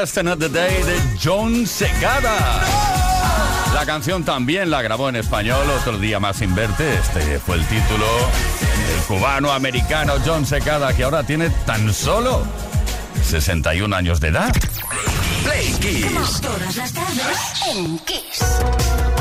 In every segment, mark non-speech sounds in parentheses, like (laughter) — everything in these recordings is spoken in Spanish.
Just Another Day de John Secada. La canción también la grabó en español Otro Día Más Sin Verte. Este fue el título. El cubano-americano John Secada, que ahora tiene tan solo 61 años de edad. Play Kiss. Todas las tardes en Kiss.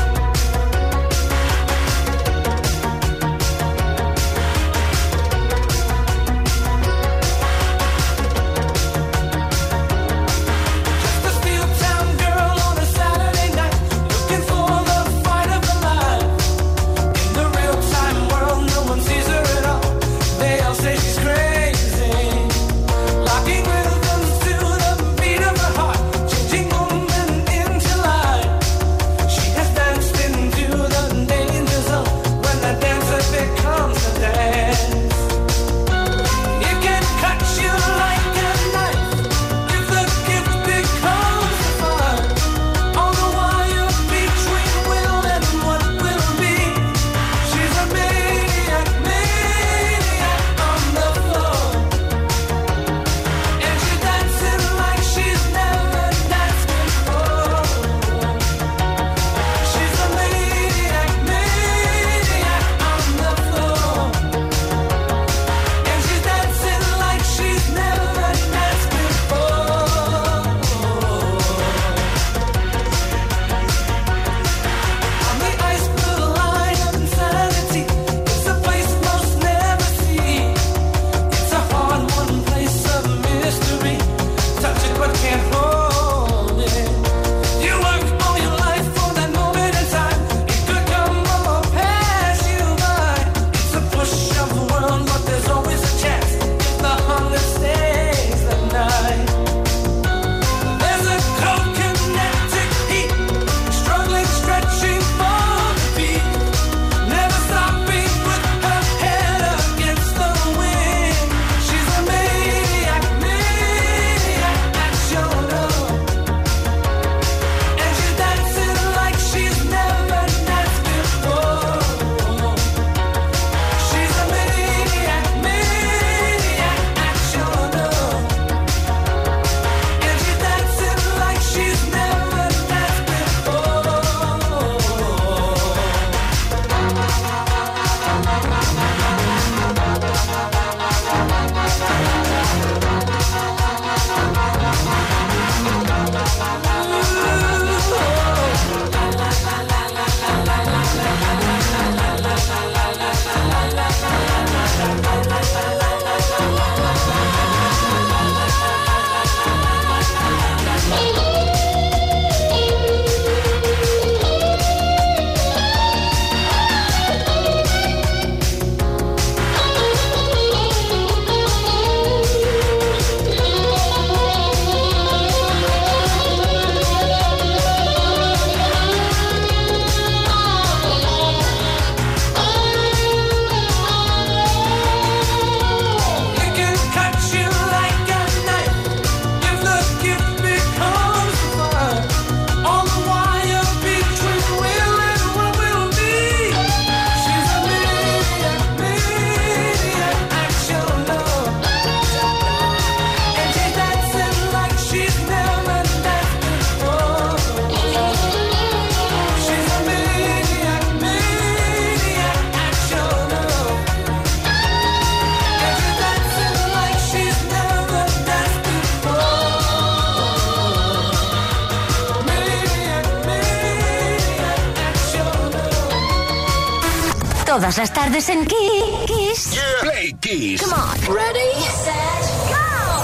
Tardes en Kiss. Play Kiss. Come on. Ready, set, go.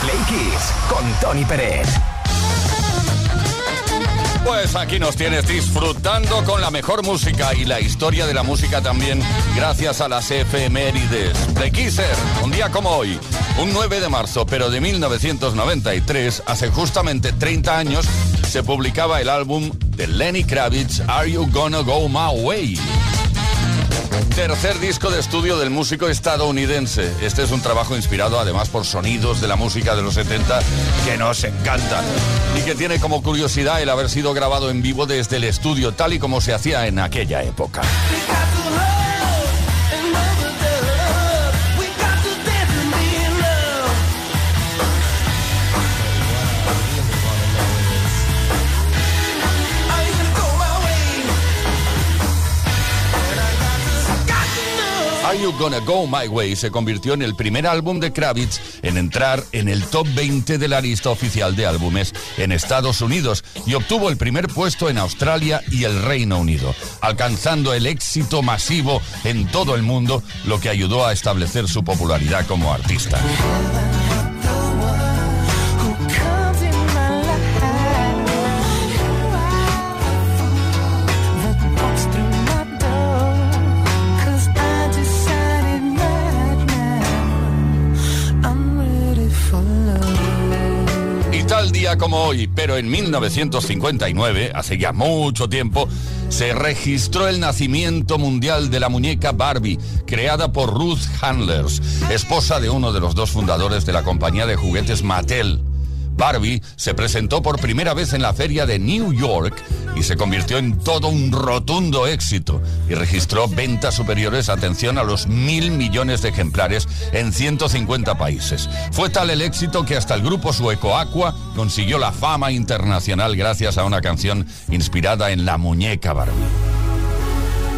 Play Kiss con Tony Pérez. Pues aquí nos tienes disfrutando con la mejor música y la historia de la música también, gracias a las efemérides. Play Kisser, un día como hoy, un 9 de marzo, pero de 1993, hace justamente 30 años, se publicaba el álbum de Lenny Kravitz, Are You Gonna Go My Way? Tercer disco de estudio del músico estadounidense. Este es un trabajo inspirado además por sonidos de la música de los 70 que nos encantan y que tiene como curiosidad el haber sido grabado en vivo desde el estudio tal y como se hacía en aquella época. Gonna Go My Way se convirtió en el primer álbum de Kravitz en entrar en el top 20 de la lista oficial de álbumes en Estados Unidos y obtuvo el primer puesto en Australia y el Reino Unido, alcanzando el éxito masivo en todo el mundo, lo que ayudó a establecer su popularidad como artista. Como hoy, pero en 1959, hace ya mucho tiempo, se registró el nacimiento mundial de la muñeca Barbie, creada por Ruth Handlers, esposa de uno de los dos fundadores de la compañía de juguetes Mattel. Barbie se presentó por primera vez en la feria de New York y se convirtió en todo un rotundo éxito y registró ventas superiores, atención, a los mil millones de ejemplares en 150 países. Fue tal el éxito que hasta el grupo sueco Aqua consiguió la fama internacional gracias a una canción inspirada en la muñeca Barbie.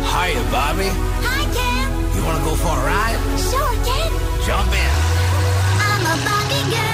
Hiya, Bobby. Hi, Ken. You wanna go for a ride? Sure, Ken. Jump in. I'm a Barbie girl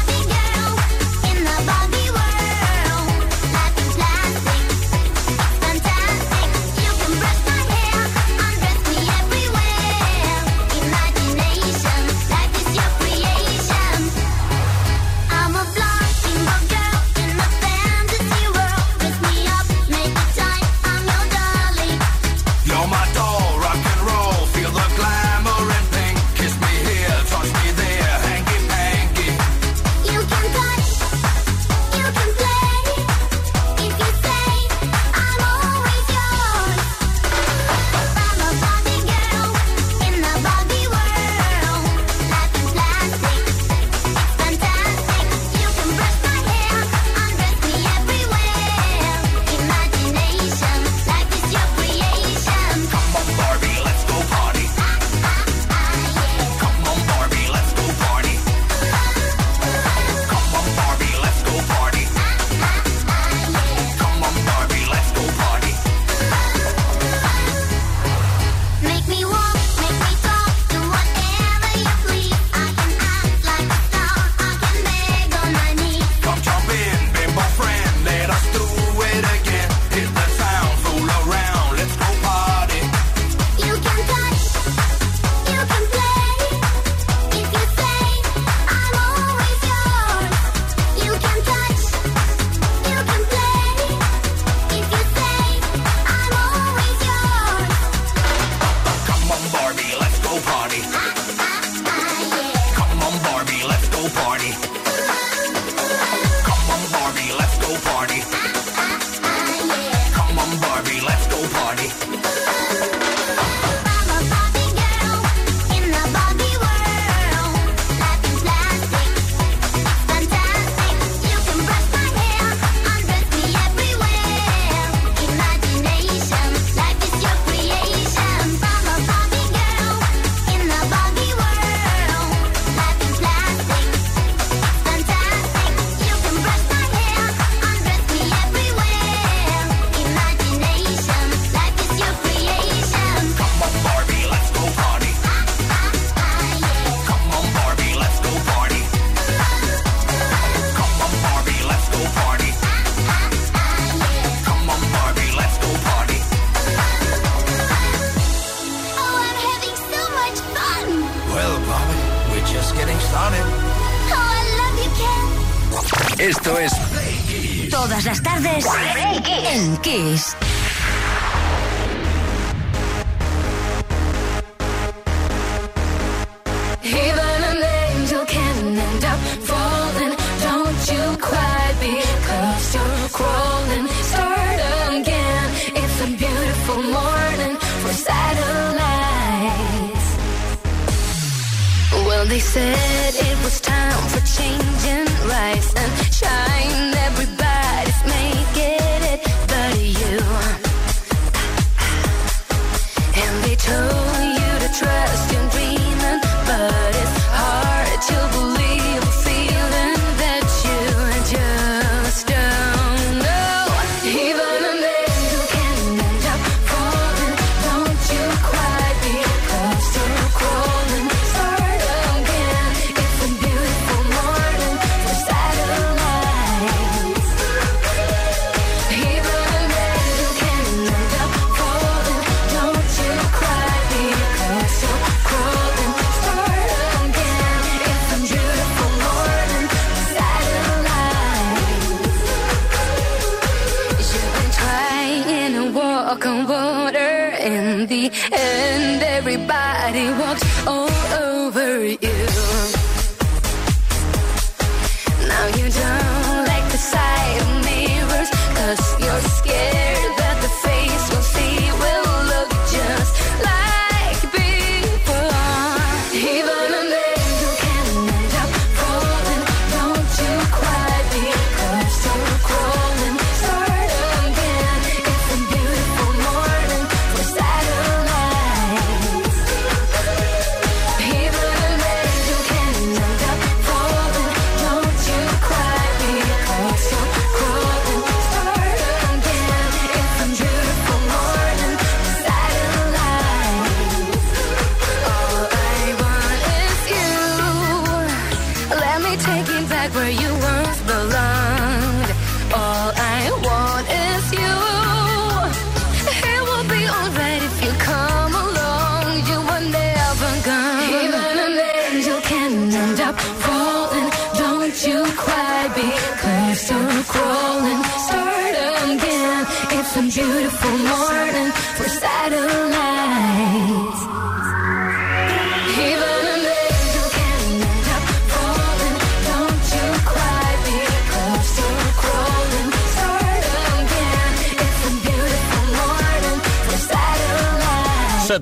said it was time for changing rise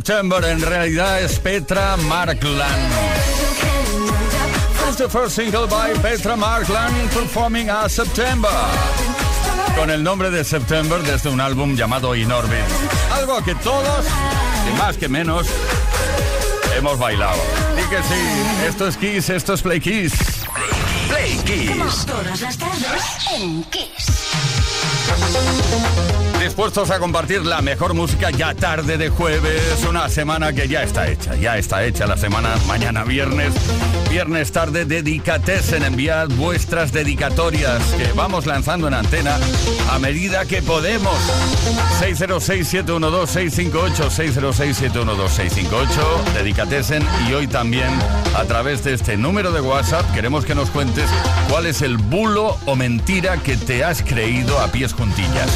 September en realidad es Petra Markland. It's the first single by Petra Markland performing a September. Con el nombre de September desde un álbum llamado In Orbit. Algo que todos, y más que menos, hemos bailado. Y que sí, esto es Kiss, esto es Play Kiss. Play Kiss. Todas las tardes en Kiss. Dispuestos a compartir la mejor música ya tarde de jueves, una semana que ya está hecha, ya está hecha la semana, mañana viernes, viernes tarde, dedicatesen, enviad vuestras dedicatorias que vamos lanzando en antena a medida que podemos. 606-712-658, 606-712-658, dedicatesen y hoy también a través de este número de WhatsApp queremos que nos cuentes cuál es el bulo o mentira que te has creído a pies juntillas.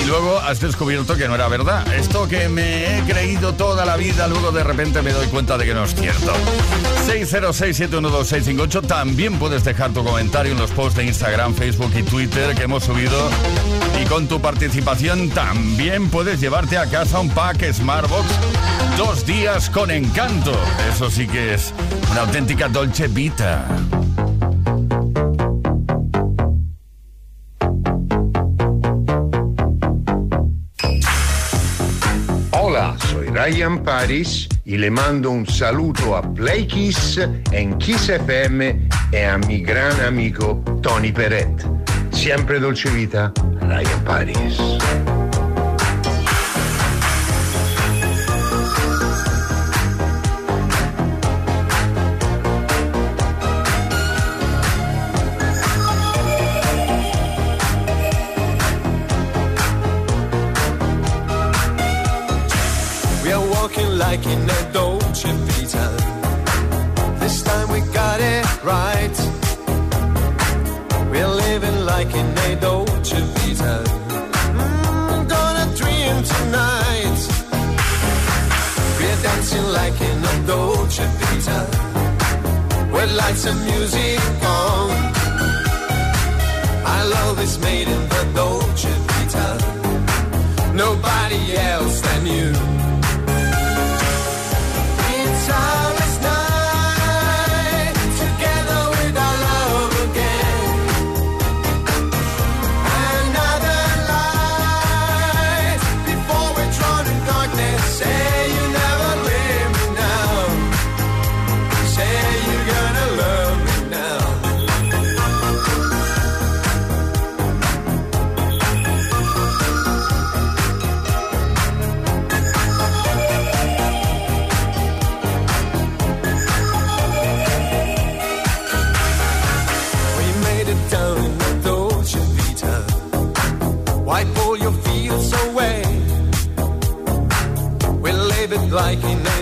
Y luego has descubierto que no era verdad. Esto que me he creído toda la vida, luego de repente me doy cuenta de que no es cierto. 606-712-658. También puedes dejar tu comentario en los posts de Instagram, Facebook y Twitter que hemos subido. Y con tu participación también puedes llevarte a casa un pack Smartbox. Dos días con encanto. Eso sí que es una auténtica Dolce Vita. Ryan Paris y le mando un saluto a Play Kiss en Kiss FM e a mi gran amico Tony Peret. Siempre dolce vita, Ryan Paris. like in a Dolce Vita. Mm, gonna dream tonight. We're dancing like in a Dolce Vita. With lights and music on. I love this made in the Dolce oh Vita. Nobody like he never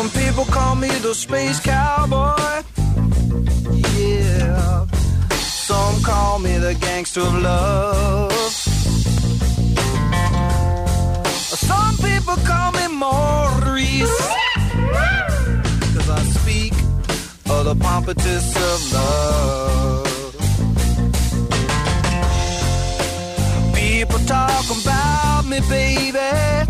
Some people call me the space cowboy. Yeah. Some call me the gangster of love. Some people call me Maurice. Cause I speak of the pompatus of love. People talk about me, baby.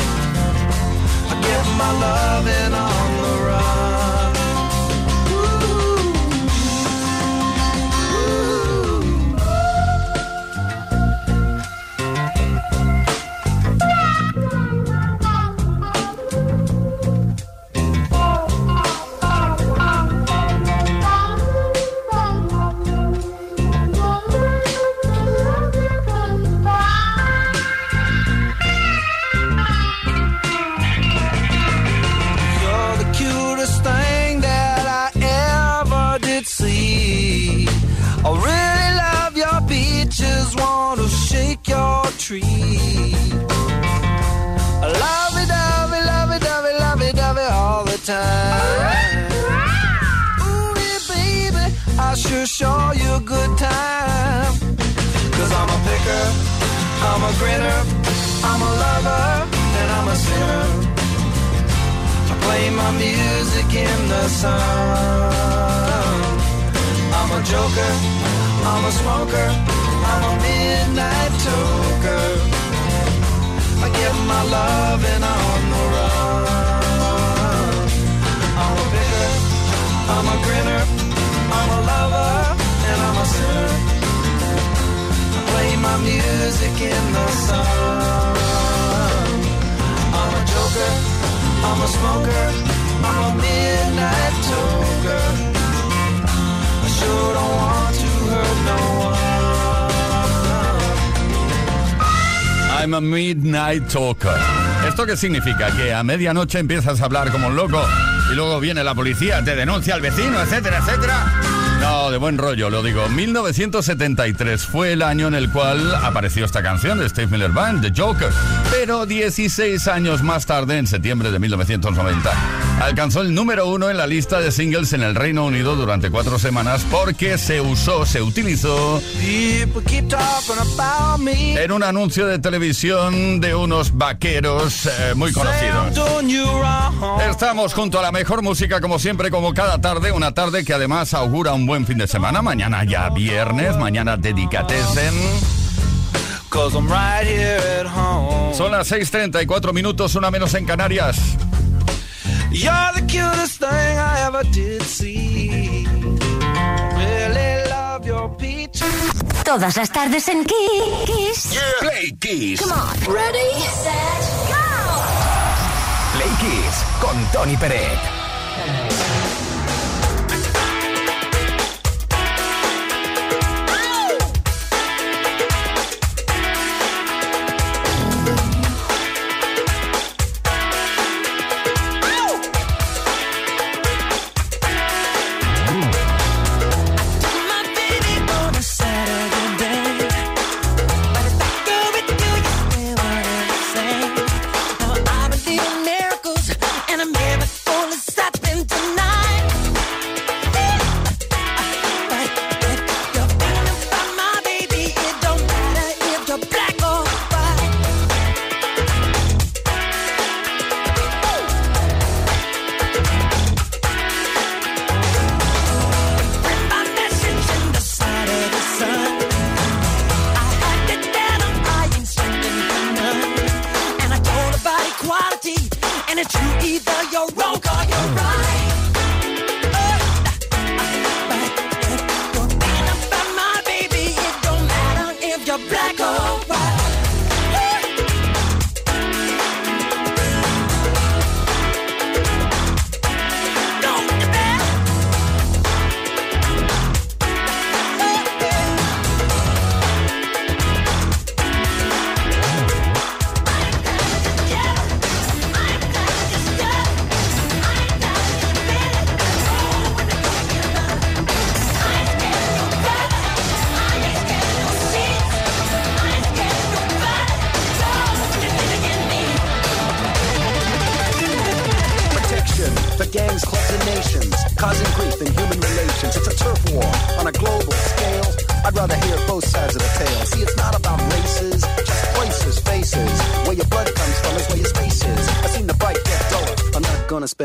I get my loving on the I'm a midnight talker. ¿Esto qué significa? Que a medianoche empiezas a hablar como un loco y luego viene la policía, te denuncia al vecino, etcétera, etcétera. No, de buen rollo, lo digo. 1973 fue el año en el cual apareció esta canción de Steve Miller Band, The Joker. Pero 16 años más tarde, en septiembre de 1990, alcanzó el número uno en la lista de singles en el Reino Unido durante cuatro semanas porque se usó, se utilizó en un anuncio de televisión de unos vaqueros eh, muy conocidos. Estamos junto a la mejor música como siempre, como cada tarde, una tarde que además augura un buen fin de semana. Mañana ya viernes, mañana dedicatesen. Cause I'm right here at home. Son las 6.34 minutos, una menos en Canarias. You're the cutest thing I ever did see. Really love your peaches. Todas las tardes en Kiss. Play Kiss. Come on. Ready, set, go. Play Kiss con Tony Peret.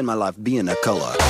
My life being a color.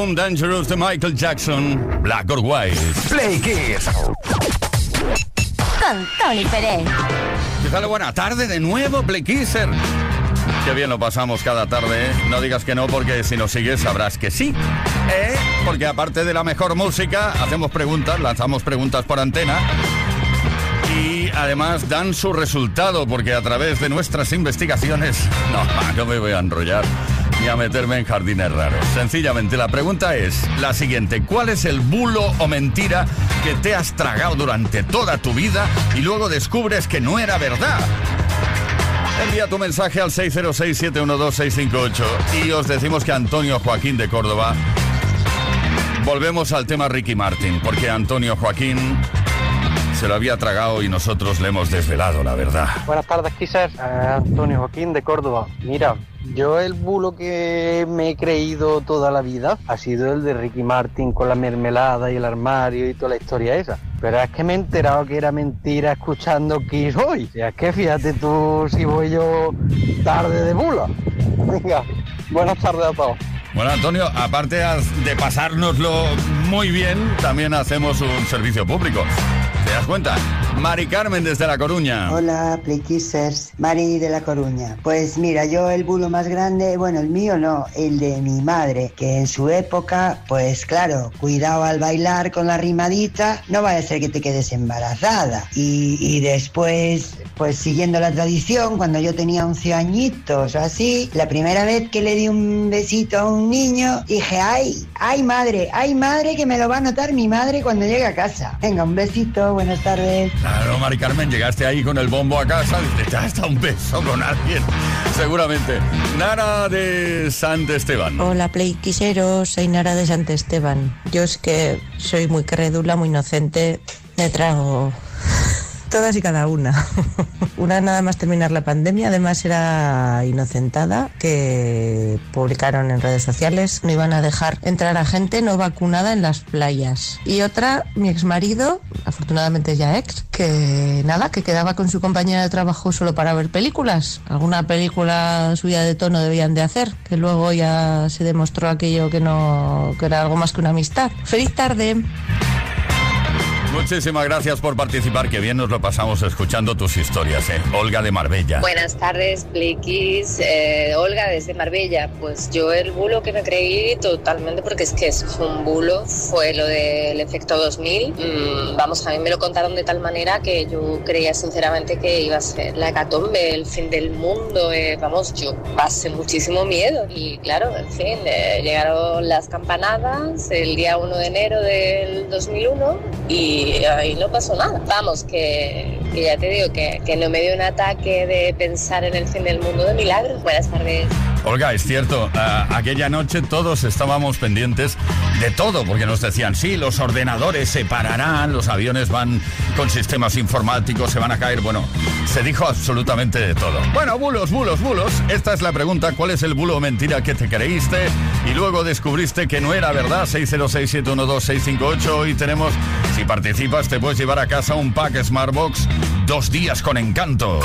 Álbum Dangerous de Michael Jackson, Black or White. Play Kiss. Con Tony Pérez. ¿Qué tal? Buena tarde de nuevo, Play Kisser. Qué bien lo pasamos cada tarde, ¿eh? No digas que no, porque si nos sigues sabrás que sí. ¿Eh? Porque aparte de la mejor música, hacemos preguntas, lanzamos preguntas por antena. Y además dan su resultado, porque a través de nuestras investigaciones... (laughs) No, no me voy a enrollar ni a meterme en jardines raros. Sencillamente, la pregunta es la siguiente. ¿Cuál es el bulo o mentira que te has tragado durante toda tu vida y luego descubres que no era verdad? Envía tu mensaje al 606-712-658 y os decimos que Antonio Joaquín de Córdoba... Volvemos al tema Ricky Martin, porque Antonio Joaquín se lo había tragado y nosotros le hemos desvelado la verdad. Buenas tardes, Kisser. Eh, Antonio Joaquín de Córdoba. Mira, yo el bulo que me he creído toda la vida ha sido el de Ricky Martin con la mermelada y el armario y toda la historia esa. Pero es que me he enterado que era mentira escuchando Kiss hoy. O es que fíjate tú si voy yo tarde de bulo. Venga, buenas tardes a todos. Bueno, Antonio, aparte de pasárnoslo muy bien, también hacemos un servicio público. ¿Te das cuenta? Mari Carmen desde La Coruña. Hola, Playkissers. Mari de La Coruña. Pues mira, yo el bulo más grande, bueno, el mío no, el de mi madre, que en su época, pues claro, cuidado al bailar con la rimadita, no vaya a ser que te quedes embarazada. Y, después, pues siguiendo la tradición, cuando yo tenía 11 añitos o así, la primera vez que le di un besito a un niño, dije, ay, ay madre, ay madre que me lo va a notar mi madre cuando llegue a casa. Venga, un besito, buenas tardes. Claro, Mari Carmen, llegaste ahí con el bombo a casa, te hasta un beso con alguien, seguramente. Nara de Sant Esteban. Hola, Playquiseros, soy Nara de Sant Esteban. Yo es que soy muy crédula, muy inocente, me trago todas y cada una. (laughs) una nada más terminar la pandemia, además era inocentada, que publicaron en redes sociales, no iban a dejar entrar a gente no vacunada en las playas. Y otra, mi exmarido, afortunadamente ya ex, que nada, que quedaba con su compañera de trabajo solo para ver películas. Alguna película subida de tono debían de hacer, que luego ya se demostró aquello que no, que era algo más que una amistad. Feliz tarde. Muchísimas gracias por participar, que bien nos lo pasamos escuchando tus historias, ¿eh? Olga de Marbella. Buenas tardes, Blakis. Eh, Olga, desde Marbella. Pues yo el bulo que me creí totalmente, porque es que fue un bulo, fue lo del efecto 2000. Mm, vamos, a mí me lo contaron de tal manera que yo creía sinceramente que iba a ser la hecatombe, el fin del mundo. eh, vamos, yo pasé muchísimo miedo. Y claro, en fin, eh, llegaron las campanadas el día 1 de enero del 2001 y ahí no pasó nada. Vamos, que, ya te digo que, que no me dio un ataque de pensar en el fin del mundo de milagro. Buenas tardes. Olga, es cierto, eh, aquella noche todos estábamos pendientes de todo, porque nos decían, sí, los ordenadores se pararán, los aviones van con sistemas informáticos, se van a caer. Bueno, se dijo absolutamente de todo. Bueno, bulos, bulos, bulos. Esta es la pregunta, ¿cuál es el bulo o mentira que te creíste y luego descubriste que no era verdad? 606-712-658 y tenemos, si participas, te puedes llevar a casa un pack Smartbox dos días con encanto.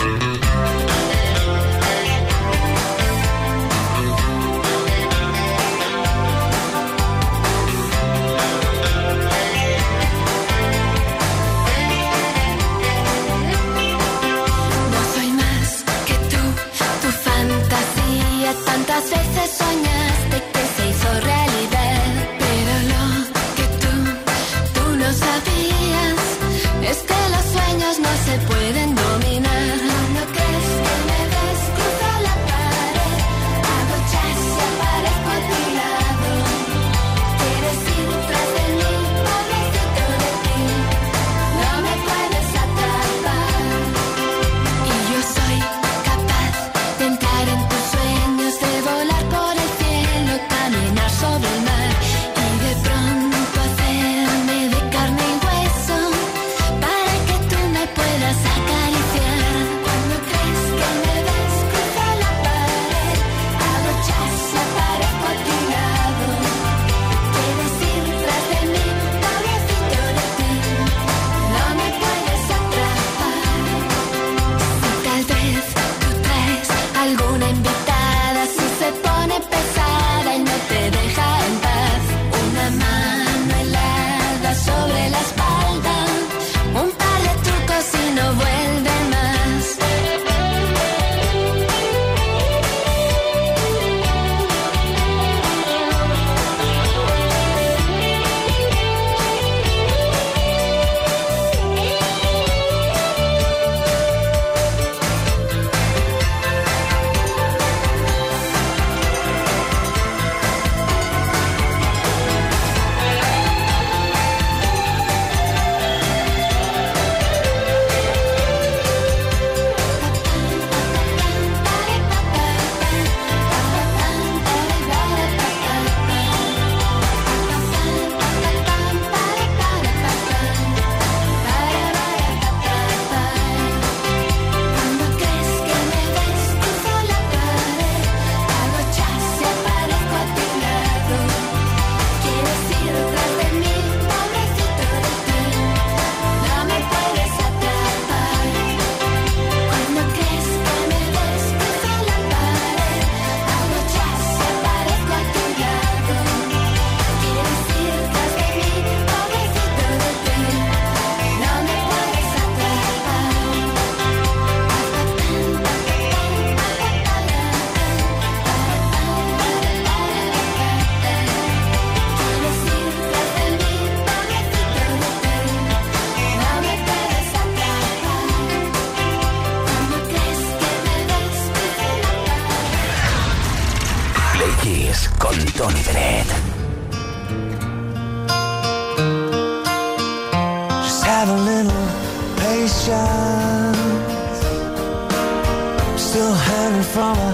still hurting from a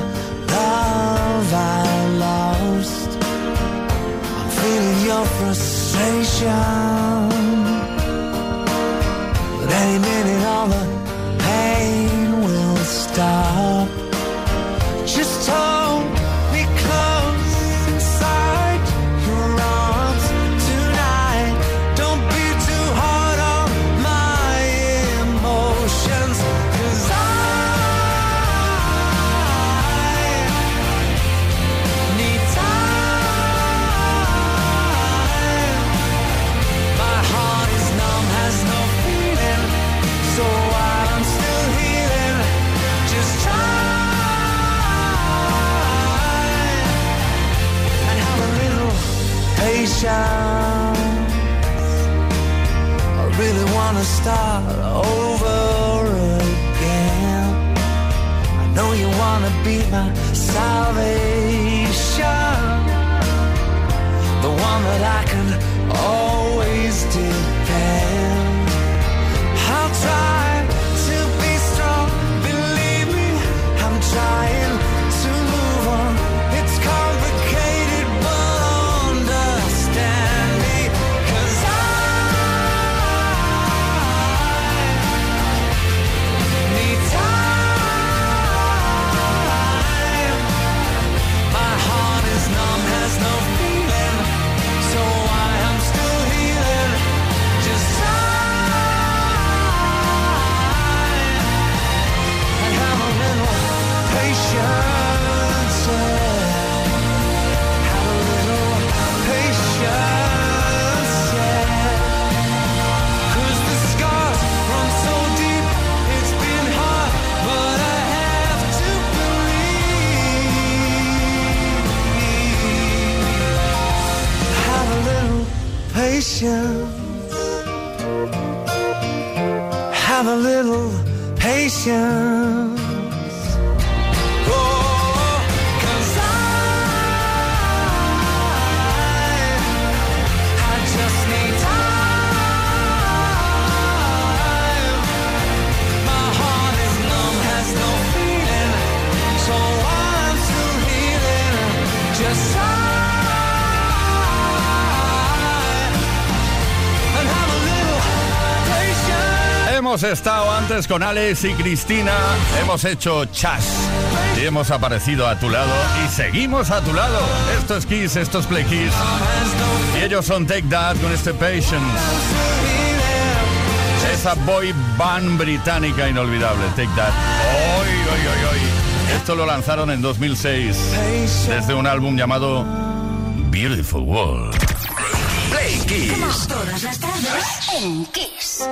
love I lost. I'm feeling your frustration. start over again. I know you wanna be my salvation, the one that I con Alex y Cristina, hemos hecho chas y hemos aparecido a tu lado y seguimos a tu lado. Esto es Kiss, esto es Play Kiss. Y ellos son Take That con este Patience. Esa boy band británica inolvidable, Take That. Hoy, hoy, hoy. Esto lo lanzaron en 2006 desde un álbum llamado Beautiful World. Play Kiss. Todas las tardes en Kiss.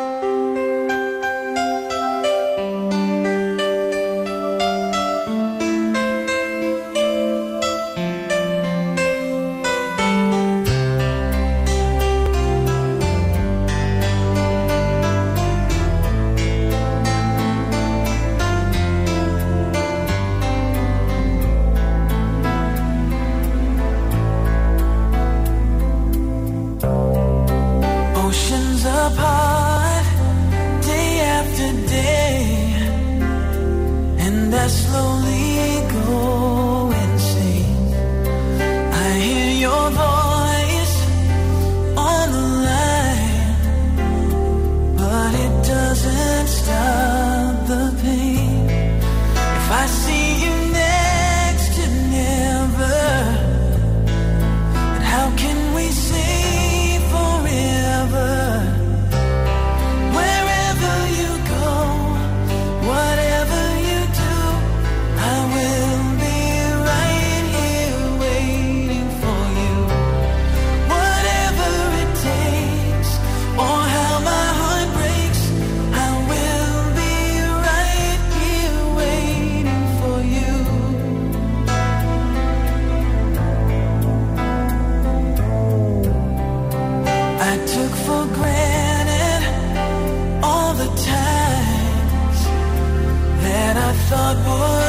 cardboard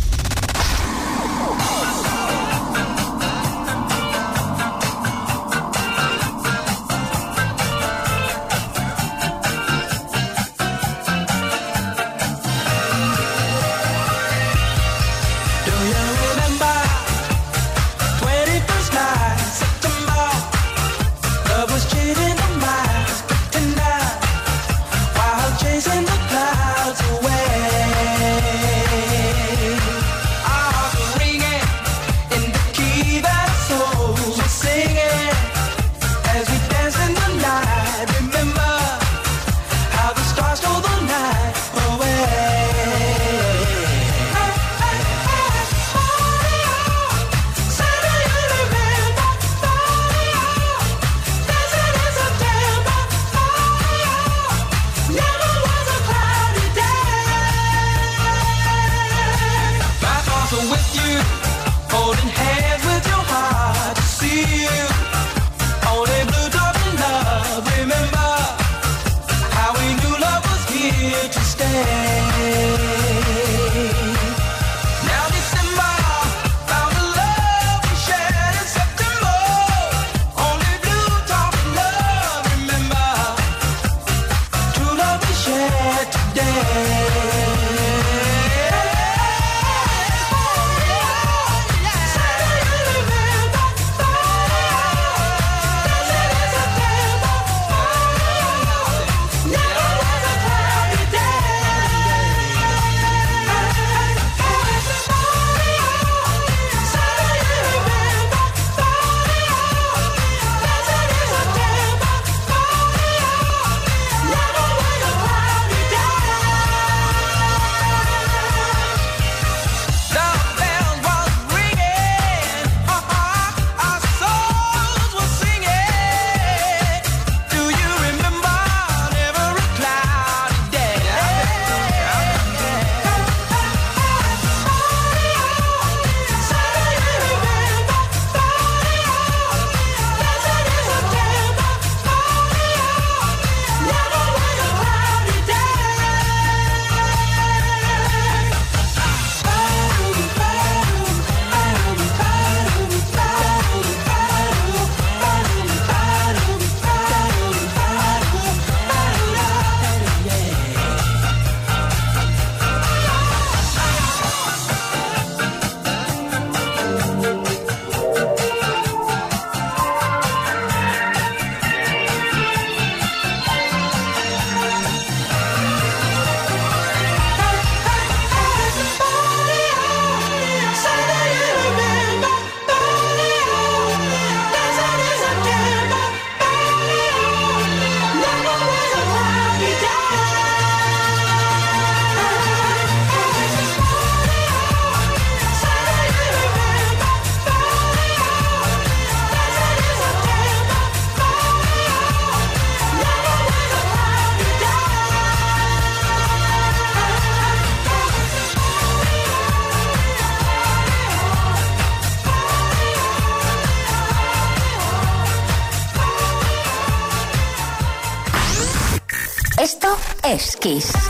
Kiss.